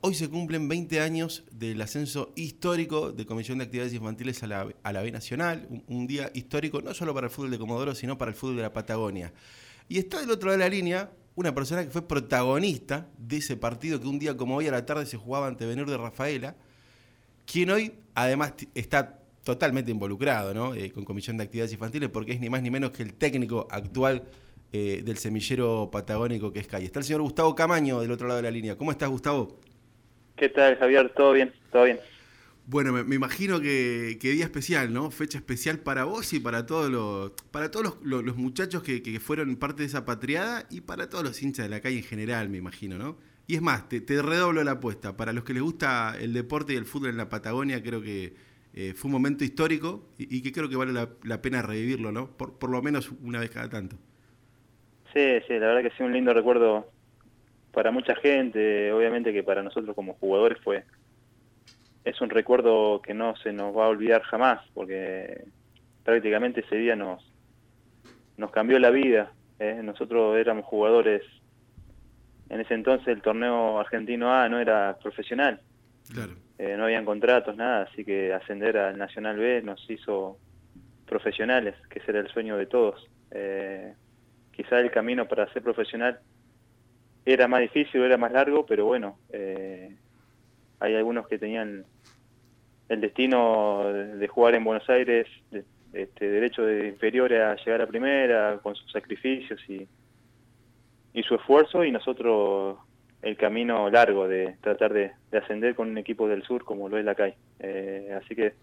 Hoy se cumplen 20 años del ascenso histórico de Comisión de Actividades Infantiles a la, a la B Nacional, un, día histórico no solo para el fútbol de Comodoro, sino para el fútbol de la Patagonia. Y está del otro lado de la línea una persona que fue protagonista de ese partido que un día como hoy a la tarde se jugaba ante de Rafaela, quien hoy además está totalmente involucrado ¿no? Eh, con Comisión de Actividades Infantiles porque es ni más ni menos que el técnico actual eh, del semillero patagónico que es Calle. Está el señor Gustavo Camaño del otro lado de la línea. ¿Cómo estás, Gustavo? ¿Qué tal, Javier? ¿Todo bien? ¿Todo bien? Bueno, me, imagino que, día especial, ¿no? Fecha especial para vos y para todos los, para todos los, muchachos que, fueron parte de esa patriada y para todos los hinchas de la calle en general, me imagino, ¿no? Y es más, te, redoblo la apuesta. Para los que les gusta el deporte y el fútbol en la Patagonia, creo que eh, fue un momento histórico y, que creo que vale la, pena revivirlo, ¿no? Por, por lo menos una vez cada tanto. Sí, sí, la verdad que sí, un lindo recuerdo para mucha gente, obviamente que para nosotros como jugadores fue es un recuerdo que no se nos va a olvidar jamás, porque prácticamente ese día nos nos cambió la vida. ¿eh? Nosotros éramos jugadores, en ese entonces el torneo argentino A no era profesional, claro. Eh, no habían contratos, nada, así que ascender al Nacional B nos hizo profesionales, que ese era el sueño de todos. Eh, quizá el camino para ser profesional era más difícil, era más largo, pero bueno, eh, hay algunos que tenían el destino de, jugar en Buenos Aires, este, derecho de inferior a llegar a primera, con sus sacrificios y, y su esfuerzo, y nosotros el camino largo de tratar de, ascender con un equipo del sur como lo es la CAI. Eh, así que,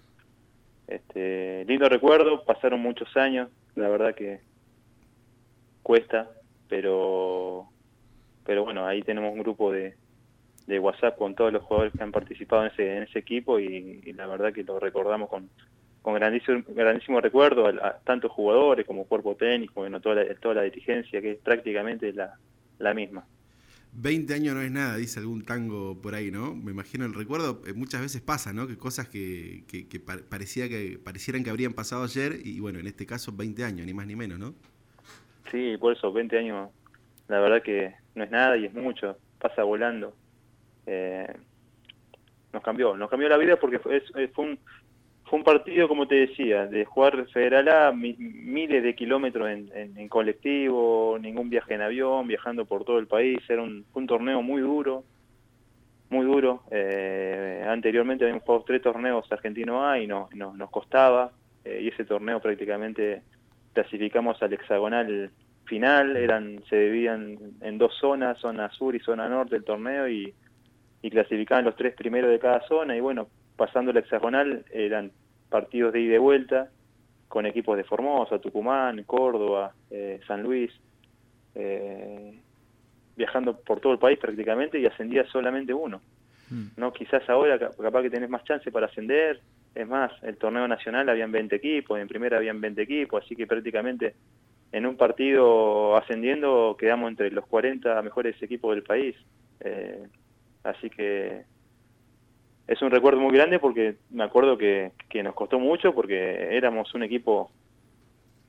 este, lindo recuerdo, pasaron muchos años, la verdad que cuesta, pero pero bueno, ahí tenemos un grupo de, de WhatsApp con todos los jugadores que han participado en ese, en ese equipo y, la verdad que lo recordamos con, con grandísimo, grandísimo recuerdo a, tantos jugadores como cuerpo técnico, bueno, toda la, toda la dirigencia que es prácticamente la, la misma. 20 años no es nada, dice algún tango por ahí, ¿no? Me imagino el recuerdo, eh, muchas veces pasa, ¿no? Que cosas que, que, parecía que parecieran que habrían pasado ayer y bueno, en este caso 20 años, ni más ni menos, ¿no? Sí, por eso 20 años la verdad que no es nada y es mucho, pasa volando. Eh, nos cambió, nos cambió la vida porque fue, fue, un, fue un partido, como te decía, de jugar Federal A, miles de kilómetros en, en, colectivo, ningún viaje en avión, viajando por todo el país, era un, torneo muy duro, muy duro. Eh, anteriormente habíamos jugado tres torneos argentino A y no, nos costaba, eh, y ese torneo prácticamente clasificamos al hexagonal final, eran se dividían en dos zonas, zona sur y zona norte del torneo y, y clasificaban los tres primeros de cada zona y bueno, pasando el hexagonal eran partidos de ida y de vuelta con equipos de Formosa, Tucumán, Córdoba, eh, San Luis, eh, viajando por todo el país prácticamente y ascendía solamente uno. Mm. no Quizás ahora capaz que tenés más chance para ascender, es más, el torneo nacional habían 20 equipos, en primera habían 20 equipos, así que prácticamente en un partido ascendiendo quedamos entre los 40 mejores equipos del país. Eh, así que es un recuerdo muy grande porque me acuerdo que, nos costó mucho porque éramos un equipo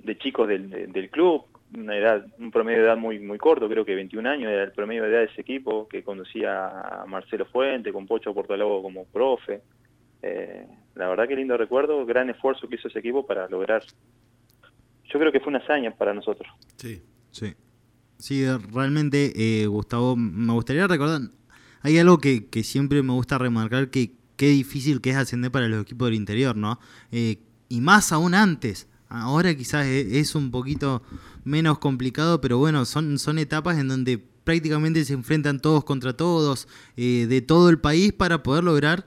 de chicos del, club, una edad, un promedio de edad muy muy corto, creo que 21 años era el promedio de edad de ese equipo, que conducía a Marcelo Fuente, con Pocho Portalago como profe. Eh, la verdad que lindo recuerdo, gran esfuerzo que hizo ese equipo para lograr yo creo que fue una hazaña para nosotros. Sí, sí. Sí, realmente, eh, Gustavo, me gustaría recordar, hay algo que, que, siempre me gusta remarcar, que qué difícil que es ascender para los equipos del interior, ¿no? Eh, y más aún antes. Ahora quizás e, es un poquito menos complicado, pero bueno, son, son etapas en donde prácticamente se enfrentan todos contra todos eh, de todo el país para poder lograr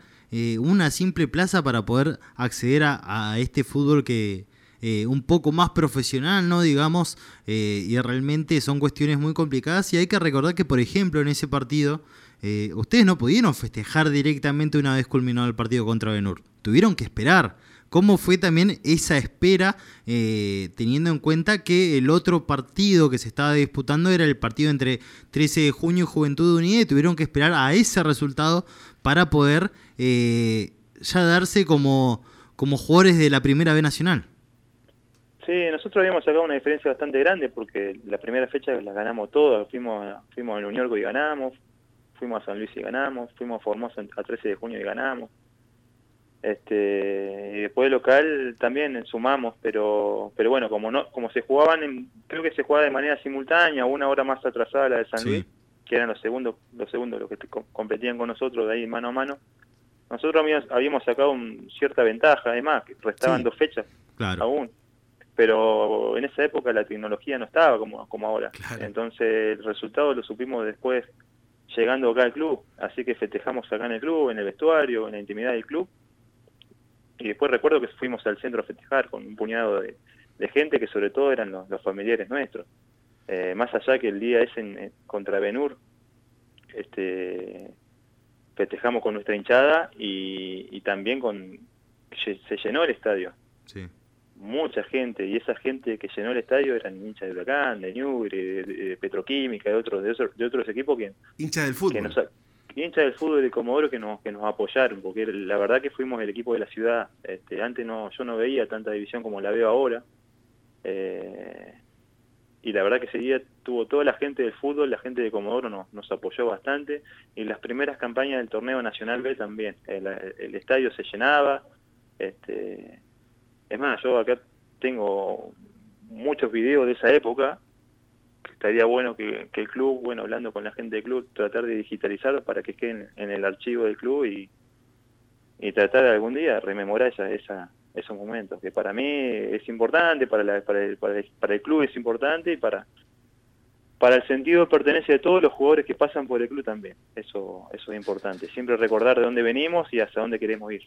una simple plaza para poder acceder a este fútbol que, eh, un poco más profesional, ¿no? Digamos, eh, y realmente son cuestiones muy complicadas y hay que recordar que, por ejemplo, en ese partido, eh, ustedes no pudieron festejar directamente una vez culminado el partido contra Benur, tuvieron que esperar. ¿Cómo fue también esa espera, teniendo en cuenta que el otro partido que se estaba disputando era el partido entre 13 de junio y Juventud Unida y tuvieron que esperar a ese resultado para poder ya darse como, como jugadores de la Primera B Nacional? Sí, nosotros habíamos sacado una diferencia bastante grande porque la primera fecha la ganamos todas, fuimos, fuimos al Unión y ganamos, fuimos a San Luis y ganamos, fuimos a Formosa a 13 de junio y ganamos. Este, y después local también sumamos, pero pero bueno, como no como se jugaban, en, creo que se jugaba de manera simultánea, una hora más atrasada la de San Luis, que eran los segundos los segundos los que competían con nosotros de ahí mano a mano. Nosotros habíamos, sacado un, cierta ventaja, además, que restaban dos fechas aún. Pero en esa época la tecnología no estaba como, como ahora. Entonces el resultado lo supimos después llegando acá al club. Así que festejamos acá en el club, en el vestuario, en la intimidad del club y después recuerdo que fuimos al centro a festejar con un puñado de, gente que sobre todo eran los, familiares nuestros. Eh, más allá que el día es en, contra Benur, este, festejamos con nuestra hinchada y, también con se llenó el estadio. Mucha gente, y esa gente que llenó el estadio eran hinchas de Huracán, de Newbury, de, Petroquímica, de otros, de otros, equipos que... Hinchas del fútbol hincha del fútbol de Comodoro que nos, que nos apoyaron, porque la verdad que fuimos el equipo de la ciudad. Este, antes no, yo no veía tanta división como la veo ahora. Eh, y la verdad que ese día tuvo toda la gente del fútbol, la gente de Comodoro nos, nos apoyó bastante. Y las primeras campañas del torneo Nacional B también. El, el estadio se llenaba. Este, es más, yo acá tengo muchos videos de esa época estaría bueno que, el club, bueno, hablando con la gente del club, tratar de digitalizar para que queden en el archivo del club y, y tratar algún día rememorar esos momentos, que para mí es importante, para, el, club es importante y para, el sentido de pertenencia de todos los jugadores que pasan por el club también. Eso, es importante. Siempre recordar de dónde venimos y hacia dónde queremos ir.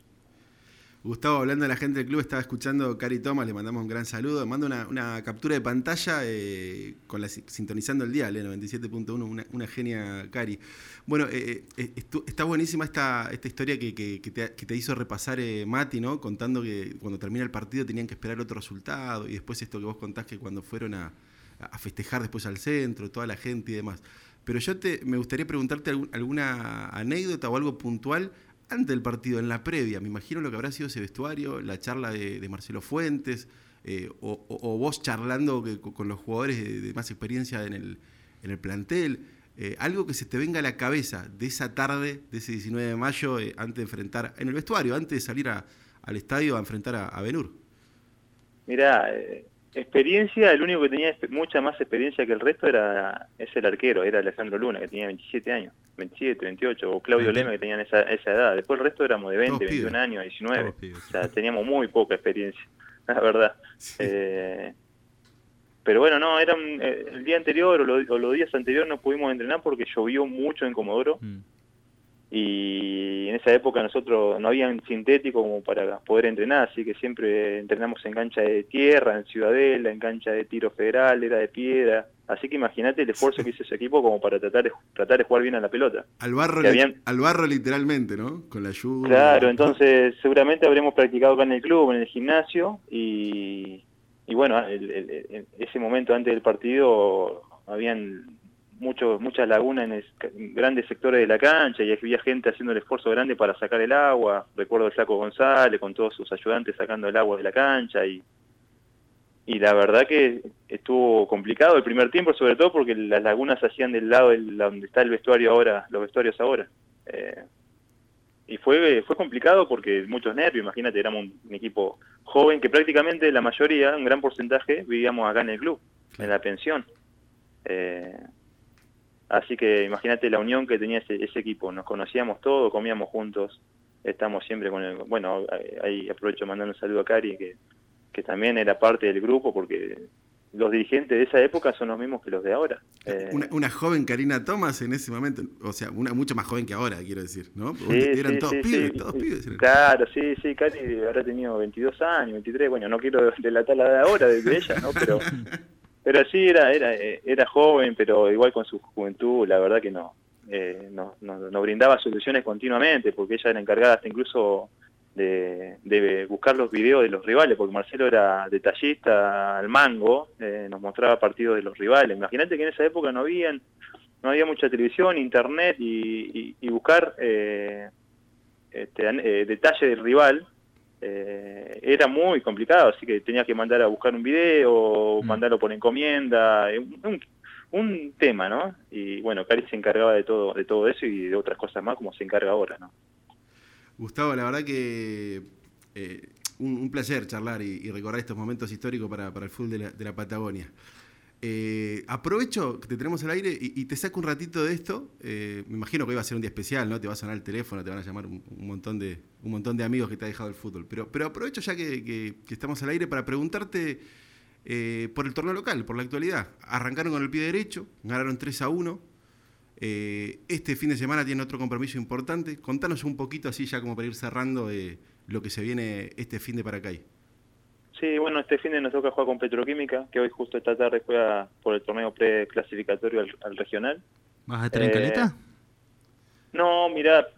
Gustavo, hablando de la gente del club, estaba escuchando Cari Thomas, le mandamos un gran saludo. Manda una, captura de pantalla eh, con la, sintonizando el dial, eh, 97.1, una, genia Cari. Bueno, eh, eh, está buenísima esta, esta historia que, te, hizo repasar Mati, ¿no? Contando que cuando termina el partido tenían que esperar otro resultado y después esto que vos contás que cuando fueron a, festejar después al centro, toda la gente y demás. Pero yo te, me gustaría preguntarte alguna anécdota o algo puntual antes del partido, en la previa, me imagino lo que habrá sido ese vestuario, la charla de, Marcelo Fuentes, eh, o, vos charlando con los jugadores de, más experiencia en el, en el plantel, eh, algo que se te venga a la cabeza de esa tarde, de ese 19 de mayo, eh, antes de enfrentar, en el vestuario, antes de salir al estadio a enfrentar a, Benur. Mira, Experiencia, el único que tenía mucha más experiencia que el resto era es el arquero, era Alejandro Luna, que tenía 27 años, 27, 28, o Claudio Lema, que tenían esa, esa edad. Después el resto éramos de 20, 21 años, 19. o sea, teníamos muy poca experiencia, la verdad. Eh, pero bueno, no, era eh, el día anterior o, los días anteriores no pudimos entrenar porque llovió mucho en Comodoro. Mm y en esa época nosotros no había un sintético como para poder entrenar, así que siempre entrenamos en cancha de tierra, en Ciudadela, en cancha de tiro federal, era de piedra, así que imagínate el esfuerzo que hizo ese equipo como para tratar de, tratar de jugar bien a la pelota. Al barro, al barro literalmente, ¿no? Con la lluvia. Claro, entonces seguramente habremos practicado acá en el club, en el gimnasio, y, y bueno, ese momento antes del partido habían mucho, muchas lagunas en, grandes sectores de la cancha y había gente haciendo el esfuerzo grande para sacar el agua. Recuerdo el Flaco González con todos sus ayudantes sacando el agua de la cancha y, y la verdad que estuvo complicado el primer tiempo, sobre todo porque las lagunas se hacían del lado donde está el vestuario ahora, los vestuarios ahora. Eh, y fue fue complicado porque muchos nervios, imagínate, éramos un, equipo joven que prácticamente la mayoría, un gran porcentaje, vivíamos acá en el club, en la pensión. Eh, Así que imagínate la unión que tenía ese, equipo, nos conocíamos todos, comíamos juntos, estamos siempre con el... Bueno, ahí aprovecho mandando un saludo a Cari, que, que también era parte del grupo, porque los dirigentes de esa época son los mismos que los de ahora. Eh, una, joven Karina Thomas en ese momento, o sea, una mucho más joven que ahora, quiero decir, ¿no? eran todos pibes, todos pibes. Claro, sí, sí, Cari habrá tenido 22 años, 23, bueno, no quiero delatar la de ahora de ella, ¿no? Pero Pero sí, era, era, era joven, pero igual con su juventud, la verdad que no. Eh, nos no, brindaba soluciones continuamente, porque ella era encargada hasta incluso de, de, buscar los videos de los rivales, porque Marcelo era detallista al mango, eh, nos mostraba partidos de los rivales. Imagínate que en esa época no habían, no había mucha televisión, internet y, y, buscar eh, este, eh, detalle del rival eh, era muy complicado, así que tenía que mandar a buscar un video, mm. mandarlo por encomienda, un, un tema, ¿no? Y bueno, Cari se encargaba de todo, de todo eso y de otras cosas más como se encarga ahora, ¿no? Gustavo, la verdad que eh, un, placer charlar y, recordar estos momentos históricos para, el fútbol de la, Patagonia. Eh, aprovecho que te tenemos al aire y, te saco un ratito de esto. Eh, me imagino que iba a ser un día especial, ¿no? Te va a sonar el teléfono, te van a llamar un, montón, de, amigos que te ha dejado el fútbol. Pero, aprovecho ya que, estamos al aire para preguntarte por el torneo local, por la actualidad. Arrancaron con el pie derecho, ganaron 3 a 1. Eh, este fin de semana tiene otro compromiso importante. Contanos un poquito así ya como para ir cerrando eh, lo que se viene este fin de Paracay. Sí, bueno, este fin de nos toca jugar con Petroquímica, que hoy justo esta tarde juega por el torneo preclasificatorio al, regional. ¿Vas a estar en eh, Caleta? No, mira,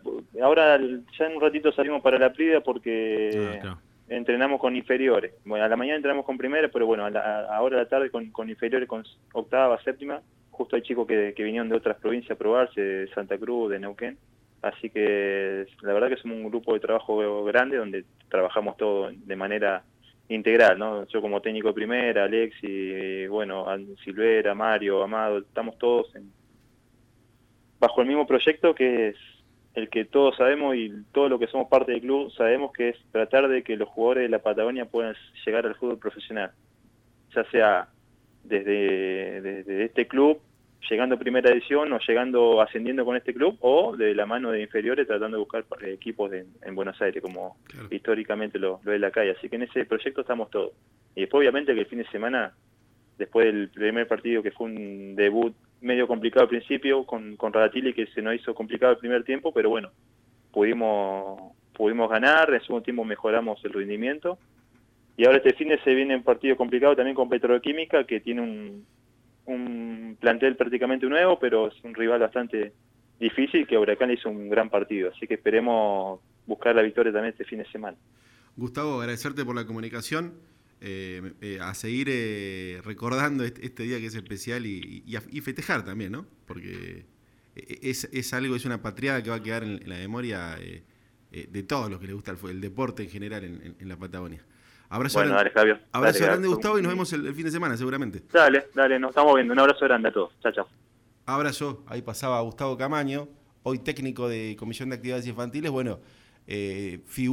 ahora ya en un ratito salimos para la Prida porque ah, entrenamos con inferiores. Bueno, a la mañana entrenamos con primera, pero bueno, ahora a la tarde con, con inferiores, con octava, séptima justo hay chicos que, vinieron de otras provincias a probarse, de Santa Cruz, de Neuquén. Así que la verdad que somos un grupo de trabajo grande donde trabajamos todo de manera integral, ¿no? Yo como técnico de primera, Alexi, bueno, Silvera, Mario, Amado, estamos todos bajo el mismo proyecto que es el que todos sabemos y todo lo que somos parte del club sabemos que es tratar de que los jugadores de la Patagonia puedan llegar al fútbol profesional, ya sea desde, desde este club llegando a primera edición o llegando ascendiendo con este club o de la mano de inferiores tratando de buscar equipos en Buenos Aires como históricamente lo, lo es la calle. Así que en ese proyecto estamos todos. Y después obviamente que el fin de semana después del primer partido que fue un debut medio complicado al principio con, con Radatili que se nos hizo complicado el primer tiempo pero bueno pudimos pudimos ganar en segundo tiempo mejoramos el rendimiento. Y ahora este fin de se viene un partido complicado también con Petroquímica, que tiene un, un plantel prácticamente nuevo, pero es un rival bastante difícil que Huracán hizo un gran partido. Así que esperemos buscar la victoria también este fin de semana. Gustavo, agradecerte por la comunicación. Eh, eh, a seguir eh, recordando este, día que es especial y, y, festejar también, ¿no? Porque es, es, algo, es una patriada que va a quedar en, la memoria de todos los que les gusta el, el deporte en general en la Patagonia. Abrazo bueno, grande. Dale. Abrazo grande, Gustavo, y nos vemos el, fin de semana, seguramente. Dale, dale, nos estamos viendo. Un abrazo grande a todos. Chao, chao. Abrazo. Ahí pasaba Gustavo Camaño, hoy técnico de Comisión de Actividades Infantiles. Bueno, eh, figura.